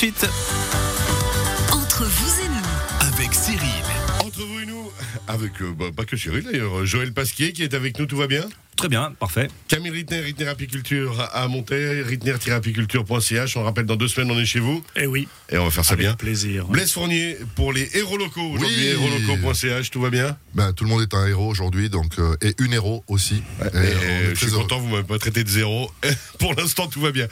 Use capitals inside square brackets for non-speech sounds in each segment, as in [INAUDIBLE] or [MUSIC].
suite. Entre vous et nous, Avec Cyril. Entre vous et nous, avec, euh, bah, pas que Cyril d'ailleurs, Joël Pasquier qui est avec nous, tout va bien? Très bien, parfait. Camille Rittner, Rittner Apiculture à monter, rittner-apiculture.ch. On rappelle, dans deux semaines, on est chez vous Eh oui, et on va faire ça avec bien. plaisir. Blaise Fournier pour les héros locaux. Aujourd'hui, Oui. héros-locaux.ch, tout va bien? Ben, tout le monde est un héros aujourd'hui, donc euh, et une héros aussi. Et, Et, on est Je suis heureux. content, vous m'avez pas traité de zéro. [LAUGHS] Pour l'instant, tout va bien.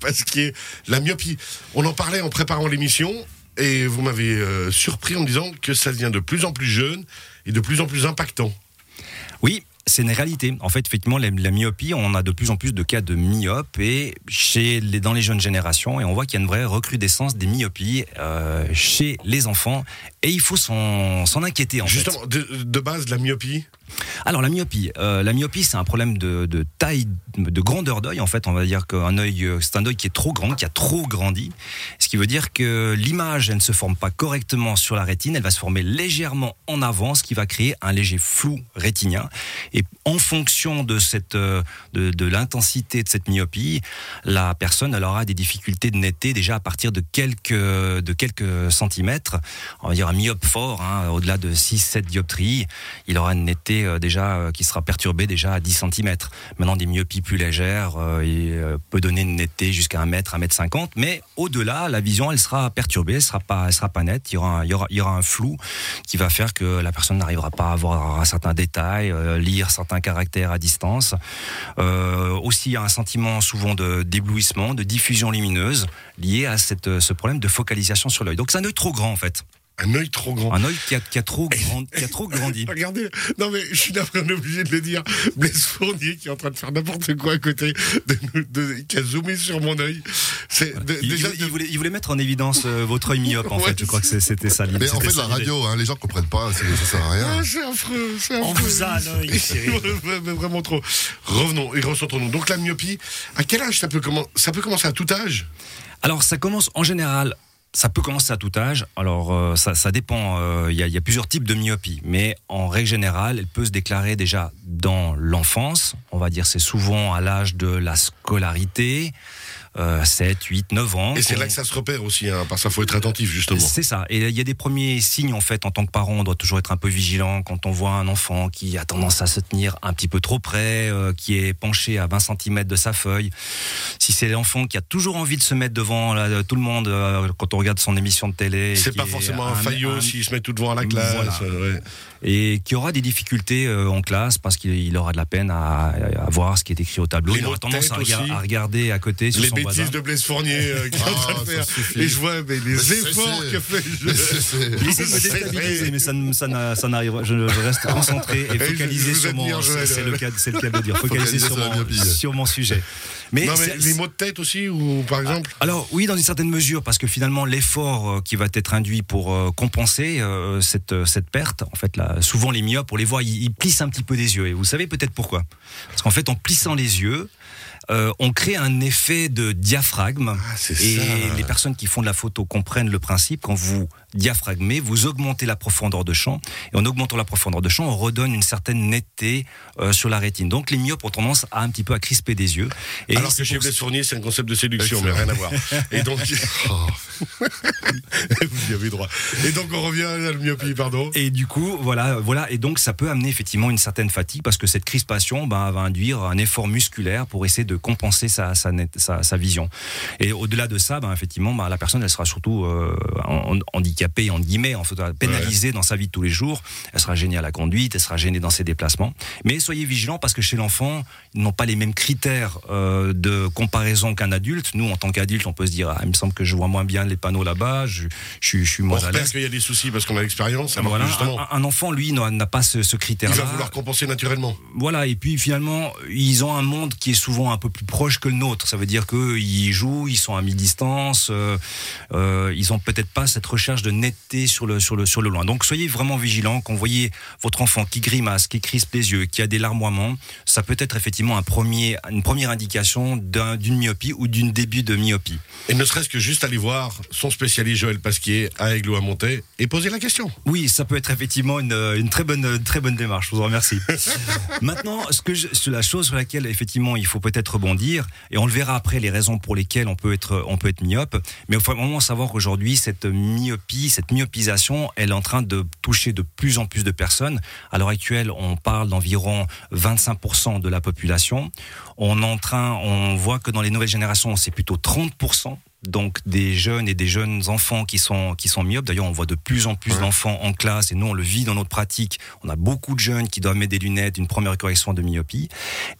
Pasquier, la myopie. On en parlait en préparant l'émission et vous m'avez euh, surpris en me disant que ça devient de plus en plus jeune et de plus en plus impactant. Oui, c'est une réalité. En fait, effectivement, la, la myopie, on a de plus en plus de cas de myopes et chez les, dans les jeunes générations, et on voit qu'il y a une vraie recrudescence des myopies euh, chez les enfants, et il faut s'en inquiéter. En fait. Justement, de, de base, la myopie, Alors la myopie, euh, la myopie, c'est un problème de, taille, de grandeur d'œil. En fait, on va dire qu'un œil, euh, c'est un œil qui est trop grand, qui a trop grandi, ce qui veut dire que l'image, elle ne se forme pas correctement sur la rétine, elle va se former légèrement en avant, ce qui va créer un léger flou rétinien. Et en fonction de cette, euh, de l'intensité de cette myopie, la personne, elle aura des difficultés de netteté déjà à partir de quelques, de quelques centimètres. On va dire un myope fort, hein, au-delà de 6-7 dioptries, il aura une netteté euh, déjà euh, qui sera perturbée déjà à 10 cm. Maintenant, des myopies plus légères, euh, euh, peut donner une netteté jusqu'à 1 mètre, 1 mètre 50, mais au-delà, la vision, elle sera perturbée, elle sera pas, sera pas nette. Il y aura, un- flou qui va faire que la personne n'arrivera pas à voir un certain détail, lire certains caractères à distance. Aussi, il y a un sentiment souvent de d'éblouissement, de diffusion lumineuse lié à ce problème de focalisation sur l'œil. Donc, c'est un œil trop grand en fait, un œil trop grand. un œil qui a, qui a trop grand, qui a trop grandi. [LAUGHS] Regardez, non mais je suis est obligé de le dire. Blaise Fournier qui est en train de faire n'importe quoi à côté, de, nous- de- qui a zoomé sur mon œil. Il, déjà il- il voulait, il voulait mettre en évidence euh, votre œil myope en Ouais, fait. Je crois que c'était ça l'idée. Mais on C'était fait la radio, hein, les gens comprennent pas, ça sert à Ah, rien. c'est affreux, c'est affreux. On vous a. [LAUGHS] Ouais, mais Vraiment trop. Revenons et recentrons-nous. Donc la myopie, à quel âge ça peut, commen- ça peut commencer à tout âge? Alors ça commence en général. Ça peut commencer à tout âge. Alors euh, ça, ça dépend. euh, Il y, y a plusieurs types de myopie, mais en règle générale, elle peut se déclarer déjà dans l'enfance. On va dire c'est souvent à l'âge de la scolarité, euh, 7, 8, 9 ans. Et c'est là que ça se repère aussi, hein, parce qu'il faut être attentif justement. C'est ça. Et il y a des premiers signes en fait en tant que parent. On doit toujours être un peu vigilant quand on voit un enfant qui a tendance à se tenir un petit peu trop près, euh, qui est penché à 20 cm de sa feuille. Si c'est l'enfant qui a toujours envie de se mettre devant là, tout le monde euh, quand on regarde son émission de télé, C'est pas forcément un, faillot s'il se met tout devant à la classe. Voilà. euh, ouais. et qui aura des difficultés euh, en classe parce qu'il il aura de la peine à, à voir ce qui est écrit au tableau. Les il aura tendance à, regarder à côté sur Les son voisin. de Blaise Fournier euh, qui est en train Ah, de ça faire. Et je vois mais les Mais efforts que fait. [LAUGHS] C'est- c'est- Il essaie de me déstabiliser, mais ça, n'arrive. Je, je reste concentré et je- focalisé je vous sur mon. C'est le cas, le cas de dire. Focalisé sur mon, sur mon sujet. Mais, non mais les mots de tête aussi ou par exemple. alors oui, dans une certaine mesure, parce que finalement l'effort euh, qui va être induit pour euh, compenser euh, cette cette perte, en fait, là, souvent les myopes, on les voit, ils, ils plissent un petit peu des yeux. Et vous savez peut-être pourquoi Parce qu'en fait, en plissant les yeux, euh, on crée un effet de diaphragme. Ah, c'est Et ça. les personnes qui font de la photo comprennent le principe. Quand vous diaphragmez, vous augmentez la profondeur de champ. Et en augmentant la profondeur de champ, on redonne une certaine netteté euh, sur la rétine. Donc les myopes ont tendance à un petit peu à crisper des yeux. Et Alors que chez Blaise Fournier, c'est un concept de séduction, mais rien à voir. Et donc, [LAUGHS] Oh. [LAUGHS] vous y avez droit. Et donc, on revient à la myopie, pardon. Et du coup, voilà, voilà, et donc ça peut amener effectivement une certaine fatigue parce que cette crispation ben, va induire un effort musculaire pour essayer de compenser sa, sa, net- sa, sa vision. Et au-delà de ça, ben, effectivement, ben, la personne elle sera surtout euh, en- handicapée, en guillemets, en fait, pénalisée dans sa vie de tous les jours. Elle sera gênée à la conduite, elle sera gênée dans ses déplacements. Mais soyez vigilants parce que chez l'enfant, ils n'ont pas les mêmes critères euh, de comparaison qu'un adulte. Nous, en tant qu'adulte, on peut se dire, ah, il me semble que je vois moins bien les panneaux là-bas, je, je, suis- je suis On moins à l'aise. qu'il y a des soucis parce qu'on a l'expérience. Voilà, un, un enfant, lui, n'a pas ce, ce il critère-là. va vouloir compenser naturellement. Voilà, et puis finalement, ils ont un monde qui est souvent un peu plus proche que le nôtre. Ça veut dire qu'ils jouent, ils sont à mi-distance, euh, euh, ils ont peut-être pas cette recherche de netteté sur le, sur le, sur le loin. Donc soyez vraiment vigilants quand vous voyez votre enfant qui grimace, qui crispe les yeux, qui a des larmoiements. Ça peut être effectivement un premier, une première indication d'un- d'une myopie ou d'une début de myopie. Et ne serait-ce que juste aller voir son spécialiste Joël Pasquier à Aiglou à Monté et poser la question. Oui, ça peut être effectivement une, une très bonne, une très bonne démarche. Je vous en remercie. [LAUGHS] Maintenant, ce que je- la chose sur laquelle effectivement il faut peut-être rebondir et on le verra après les raisons pour lesquelles on peut être, on peut être myope. Mais il faut vraiment savoir qu'aujourd'hui, cette myopie, cette myopisation, elle est en train de toucher de plus en plus de personnes. À l'heure actuelle, on parle d'environ 25% de la population. On est en train, on voit que dans les nouvelles générations, c'est plutôt 30% donc des jeunes et des jeunes enfants qui sont qui sont myopes. D'ailleurs, on voit de plus en plus d'enfants en classe et nous on le vit dans notre pratique. On a beaucoup de jeunes qui doivent mettre des lunettes, une première correction de myopie.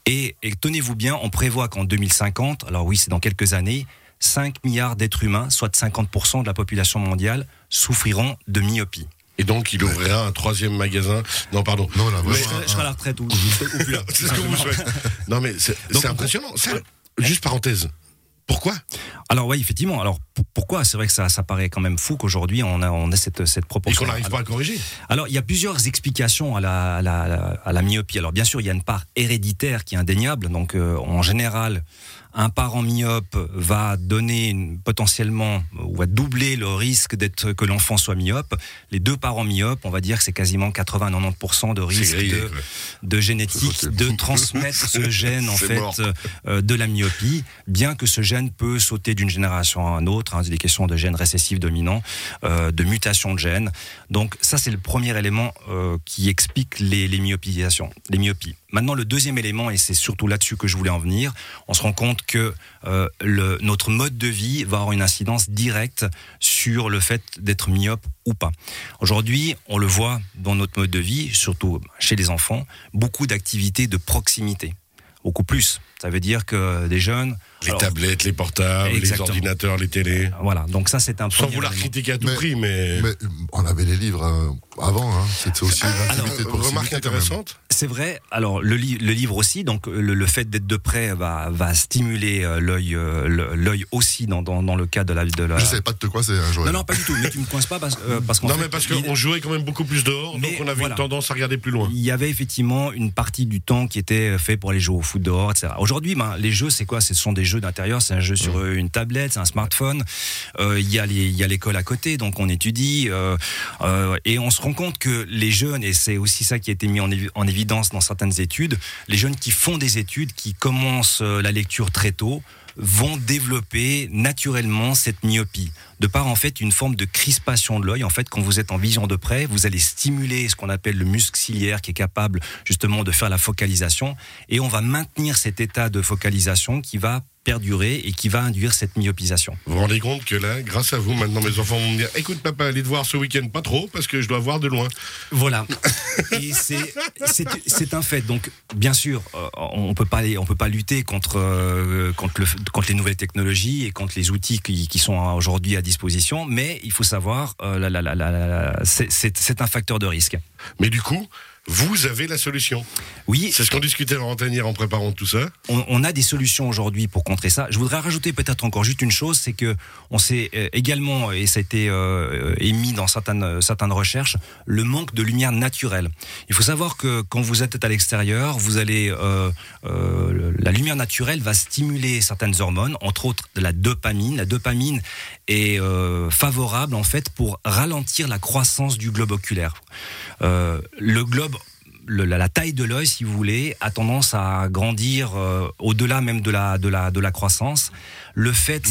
Et, et tenez-vous bien, on prévoit qu'en 2050, alors oui, c'est dans quelques années, 5 milliards d'êtres humains, soit 50% de la population mondiale, souffriront de myopie. Et donc, il ouvrira un troisième magasin. Non, pardon. Non, là, Je serai, je serai à la retraite ou, ou plus là. [LAUGHS] C'est ce que vous souhaitez. Non, mais c'est impressionnant. Ça, juste parenthèse. Pourquoi? Alors oui, effectivement. Alors pourquoi? C'est vrai que ça, ça paraît quand même fou qu'aujourd'hui on a, on a cette, cette Et proportion. qu'on n'arrive pas à corriger Alors, il y a plusieurs explications à la, à la, à la- à la myopie. Alors, bien sûr, il y a une part héréditaire qui est indéniable. Donc, euh, en général, un parent myope va donner une- potentiellement ou va doubler le risque d'être que l'enfant soit myope. Les deux parents myopes, on va dire que c'est quasiment 80-90% de risque grillé, de, génétique de transmettre ce [LAUGHS] gène en fait mort. euh, de la myopie, bien que ce gène peut sauter d'une génération à une autre. Hein, c'est des questions de gènes récessifs dominants, euh, de mutation de gènes. Donc ça, c'est le premier élément euh, qui explique les, les myopisations, les myopies. Maintenant, le deuxième élément, et c'est surtout là-dessus que je voulais en venir, on se rend compte que euh, notre mode de vie va avoir une incidence directe sur le fait d'être myope ou pas. Aujourd'hui, on le voit dans notre mode de vie, surtout chez les enfants, beaucoup d'activités de proximité. Beaucoup plus. Ça veut dire que des jeunes. Les alors, tablettes, les portables, Exactement. les ordinateurs, les télés. Voilà, donc ça c'est un Sans vouloir élément. critiquer à tout Mais- prix, mais. Mais euh, on avait les livres euh, avant, hein. c'était aussi une Alors, de remarque intéressante. C'est vrai. Alors le, li- le livre aussi, donc le, le fait d'être de près va, va stimuler euh, l'œil, euh, aussi dans, dans, dans le cas de la de la. Je savais pas de quoi c'est un Joël. Non non pas du tout. Mais tu me coinces pas parce, euh, parce qu'en Non, fait, mais parce il- qu'on jouait quand même beaucoup plus dehors, Mais donc on avait voilà. une tendance à regarder plus loin. Il y avait effectivement une partie du temps qui était fait pour aller jouer au foot dehors, etc. Aujourd'hui, ben, les jeux, c'est quoi? Ce sont des jeux d'intérieur, c'est un jeu sur une tablette, c'est un smartphone. Euh, Il y a l'école à côté, donc on étudie. euh, euh, et on se rend compte que les jeunes, et c'est aussi ça qui a été mis en, évi- en évidence dans certaines études, les jeunes qui font des études, qui commencent la lecture très tôt, vont développer naturellement cette myopie. De par en fait une forme de crispation de l'œil. En fait, quand vous êtes en vision de près, vous allez stimuler ce qu'on appelle le muscle ciliaire qui est capable justement de faire la focalisation. Et on va maintenir cet état de focalisation qui va perdurer et qui va induire cette myopisation. Vous vous rendez compte que là, grâce à vous, maintenant mes enfants vont me dire Écoute, papa, allez te voir ce week-end, pas trop, parce que je dois voir de loin. Voilà. [LAUGHS] Et c'est un fait. Donc bien sûr, euh, on peut pas aller- on peut pas lutter contre euh, contre le contre les nouvelles technologies et contre les outils qui, sont aujourd'hui à disposition. Mais il faut savoir, euh, c'est un facteur de risque. Mais du coup, vous avez la solution. Oui, C'est ce qu'on discutait en antenne hier en préparant tout ça. on, on a des solutions aujourd'hui pour contrer ça. Je voudrais rajouter peut-être encore juste une chose, c'est que on sait euh, également, et ça a été euh, émis dans certaines, certaines recherches, le manque de lumière naturelle. Il faut savoir que quand vous êtes à l'extérieur, vous allez, euh, euh, la lumière naturelle va stimuler certaines hormones, entre autres la dopamine. La dopamine est favorable en fait pour ralentir la croissance du globe oculaire. Le globe le- la, la taille de l'œil, si vous voulez, a tendance à grandir euh, au-delà même de la, de la, de la croissance. Le fait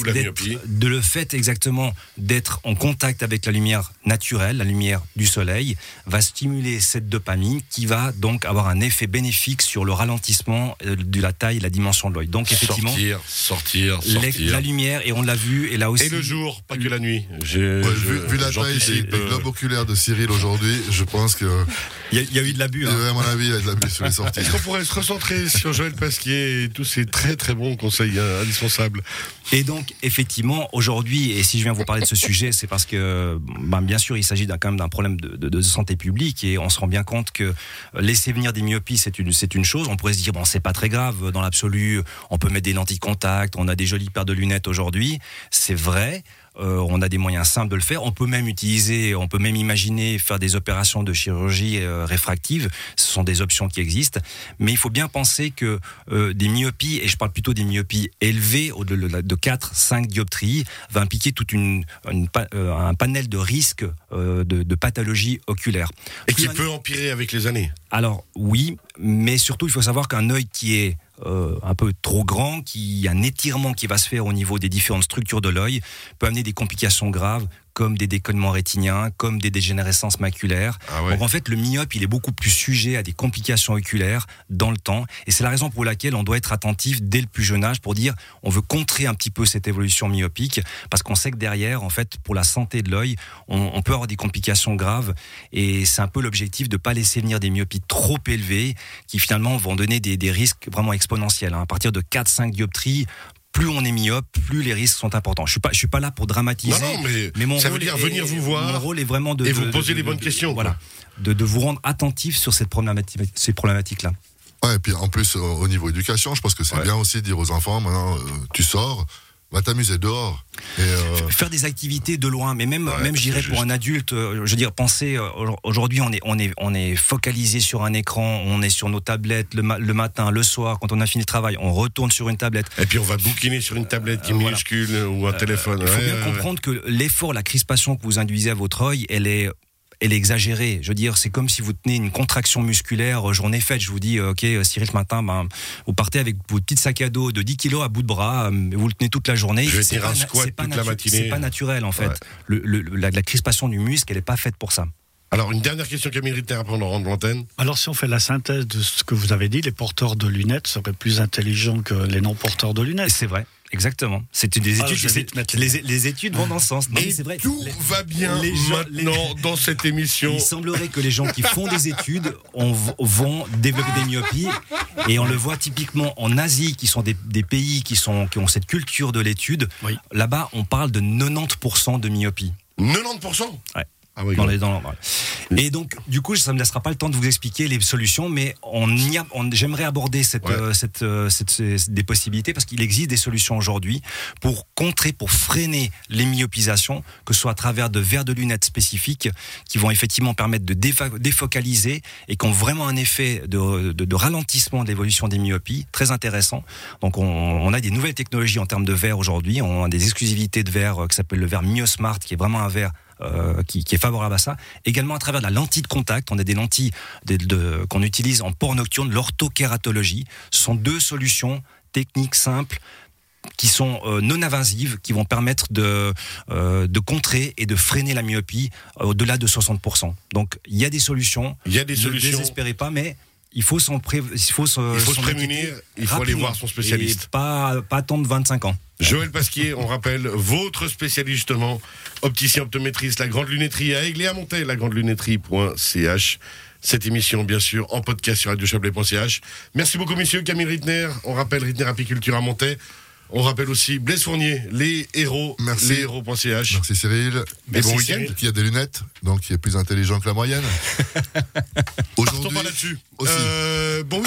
de le fait exactement d'être en contact avec la lumière naturelle, la lumière du soleil, va stimuler cette dopamine qui va donc avoir un effet bénéfique sur le ralentissement euh, de la taille et la dimension de l'œil. Donc effectivement, Sortir, sortir, les- sortir. la lumière, et on l'a vu, et là aussi. Et le jour, pas que la nuit. J'ai- Ouais, je- vu, vu la taille du euh, globe oculaire de Cyril aujourd'hui, je pense que, [LAUGHS] il y, y a eu de l'abus. hein. Euh, à mon avis, il y a de l'abus sur les sorties. Est-ce qu'on pourrait se recentrer sur Joël Pasquier et tous ces très très bons conseils euh, indispensables? Et donc, effectivement, aujourd'hui, et si je viens vous parler de ce sujet, c'est parce que, ben, bien sûr, il s'agit quand même d'un problème de, de- de santé publique et on se rend bien compte que euh, laisser venir des myopies, c'est une, c'est une chose. On pourrait se dire, bon, c'est pas très grave, dans l'absolu, on peut mettre des lentilles de contact, on a des jolies paires de lunettes aujourd'hui. C'est vrai. Euh, on a des moyens simples de le faire. On peut même utiliser, on peut même imaginer faire des opérations de chirurgie euh, réfractive. Ce sont des options qui existent. Mais il faut bien penser que euh, des myopies, et je parle plutôt des myopies élevées au-delà de 4, 5 dioptries, va impliquer toute une, un panel de risques de, de pathologies oculaires. Et qui peut empirer avec les années. alors oui, mais surtout il faut savoir qu'un œil qui est euh, un peu trop grand, qui un étirement qui va se faire au niveau des différentes structures de l'œil, peut amener des complications graves comme des décollements rétiniens, comme des dégénérescences maculaires. Ah ouais. Donc en fait, le myope, il est beaucoup plus sujet à des complications oculaires dans le temps, et c'est la raison pour laquelle on doit être attentif dès le plus jeune âge pour dire on veut contrer un petit peu cette évolution myopique, parce qu'on sait que derrière, en fait, pour la santé de l'œil, on, on peut avoir des complications graves, et c'est un peu l'objectif de pas laisser venir des myopies trop élevées, qui finalement vont donner des, des risques vraiment exponentiels. hein. À partir de 4-5 dioptries, plus on est myope, plus les risques sont importants. Je suis pas, je suis pas là pour dramatiser. Non, non, mais, mon ça veut rôle dire est- venir vous voir Mon rôle est vraiment de et de- vous de- poser de- les bonnes de- questions, Voilà, de, de vous rendre attentif sur cette problématique, ces problématiques-là. Ouais, et puis en plus, euh, au niveau éducation, je pense que c'est Ouais. bien aussi de dire aux enfants, maintenant, euh, tu sors, va t'amuser dehors. Et, euh, Faire des activités de loin, mais même, Ouais, même j'irais pour un adulte, euh, je veux dire, penser, euh, aujourd'hui on est, on, est, on est focalisé sur un écran, on est sur nos tablettes le, ma- le matin, le soir, quand on a fini le travail, on retourne sur une tablette. Et puis on va bouquiner sur une tablette qui est voilà. minuscule ou un téléphone. Il faut Ouais, bien ouais, ouais. comprendre que l'effort, la crispation que vous induisez à votre œil, elle est elle est exagérée. Je veux dire, c'est comme si vous tenez une contraction musculaire, euh, journée faite. Je vous dis, euh, ok, euh, Cyril, ce matin, ben, vous partez avec votre petit sac à dos de 10 kilos à bout de bras, vous le tenez toute la journée. Je vais C'est pas natu- matinée. C'est pas naturel, en fait. Ouais. Le, le- la, la crispation du muscle, elle n'est pas faite pour ça. Alors une dernière question Camille Ritter après on rendre l'antenne. Alors, si on fait la synthèse de ce que vous avez dit, les porteurs de lunettes seraient plus intelligents que les non-porteurs de lunettes. C'est vrai. Exactement. C'est des Ah, études. les- les, études vont dans ce sens. Non, Et vrai. tout Les- va bien les gens- maintenant [LAUGHS] dans cette émission. Il semblerait que les gens qui font des études on vont développer des myopies et on le voit typiquement en Asie, qui sont des, des pays qui, sont, qui ont cette culture de l'étude. Oui. Là-bas, on parle de 90% de myopie. 90% Ouais. Ah oui, Dans les, dans. Et donc, du coup, ça ne me laissera pas le temps de vous expliquer les solutions, mais on on- j'aimerais aborder cette, Ouais. euh, cette, euh, cette- ces- des possibilités parce qu'il existe des solutions aujourd'hui pour contrer, pour freiner les myopisations, que ce soit à travers de verres de lunettes spécifiques qui vont effectivement permettre de défocaliser et qui ont vraiment un effet de, de- de ralentissement de l'évolution des myopies très intéressant. Donc, on, on a des nouvelles technologies en termes de verre aujourd'hui. On a des exclusivités de verre euh, qui s'appelle le verre MyoSmart, qui est vraiment un verre euh, qui, qui est favorable à ça. Également à travers la lentille de contact, on a des lentilles de- de- qu'on utilise en port nocturne, l'orthokératologie. Ce sont deux solutions techniques simples qui sont euh, non invasives, qui vont permettre de, euh, de contrer et de freiner la myopie au-delà de 60%. Donc il y a des solutions. Il y a des Ne solutions. désespérez pas, mais il faut s'en pré- il faut se, Il faut se s'en prémunir, il faut aller voir son spécialiste. Et pas, pas attendre 25 ans. Joël Pasquier, on rappelle, votre spécialiste justement, opticien optométriste, la grande lunetterie à Aigle et à Montaix, la grande lunetterie.ch. Cette émission, bien sûr, en podcast sur radiochablais.ch. Merci beaucoup, messieurs. Camille Rittner, on rappelle Rittner Apiculture à Montaix. On rappelle aussi Blaise Fournier, les héros, Merci. les héros.ch. merci Cyril. Et bon week-end. Qui a des lunettes, donc qui est plus intelligent que la moyenne. [LAUGHS] Partons Aujourd'hui, pas là-dessus. aussi. Euh, bon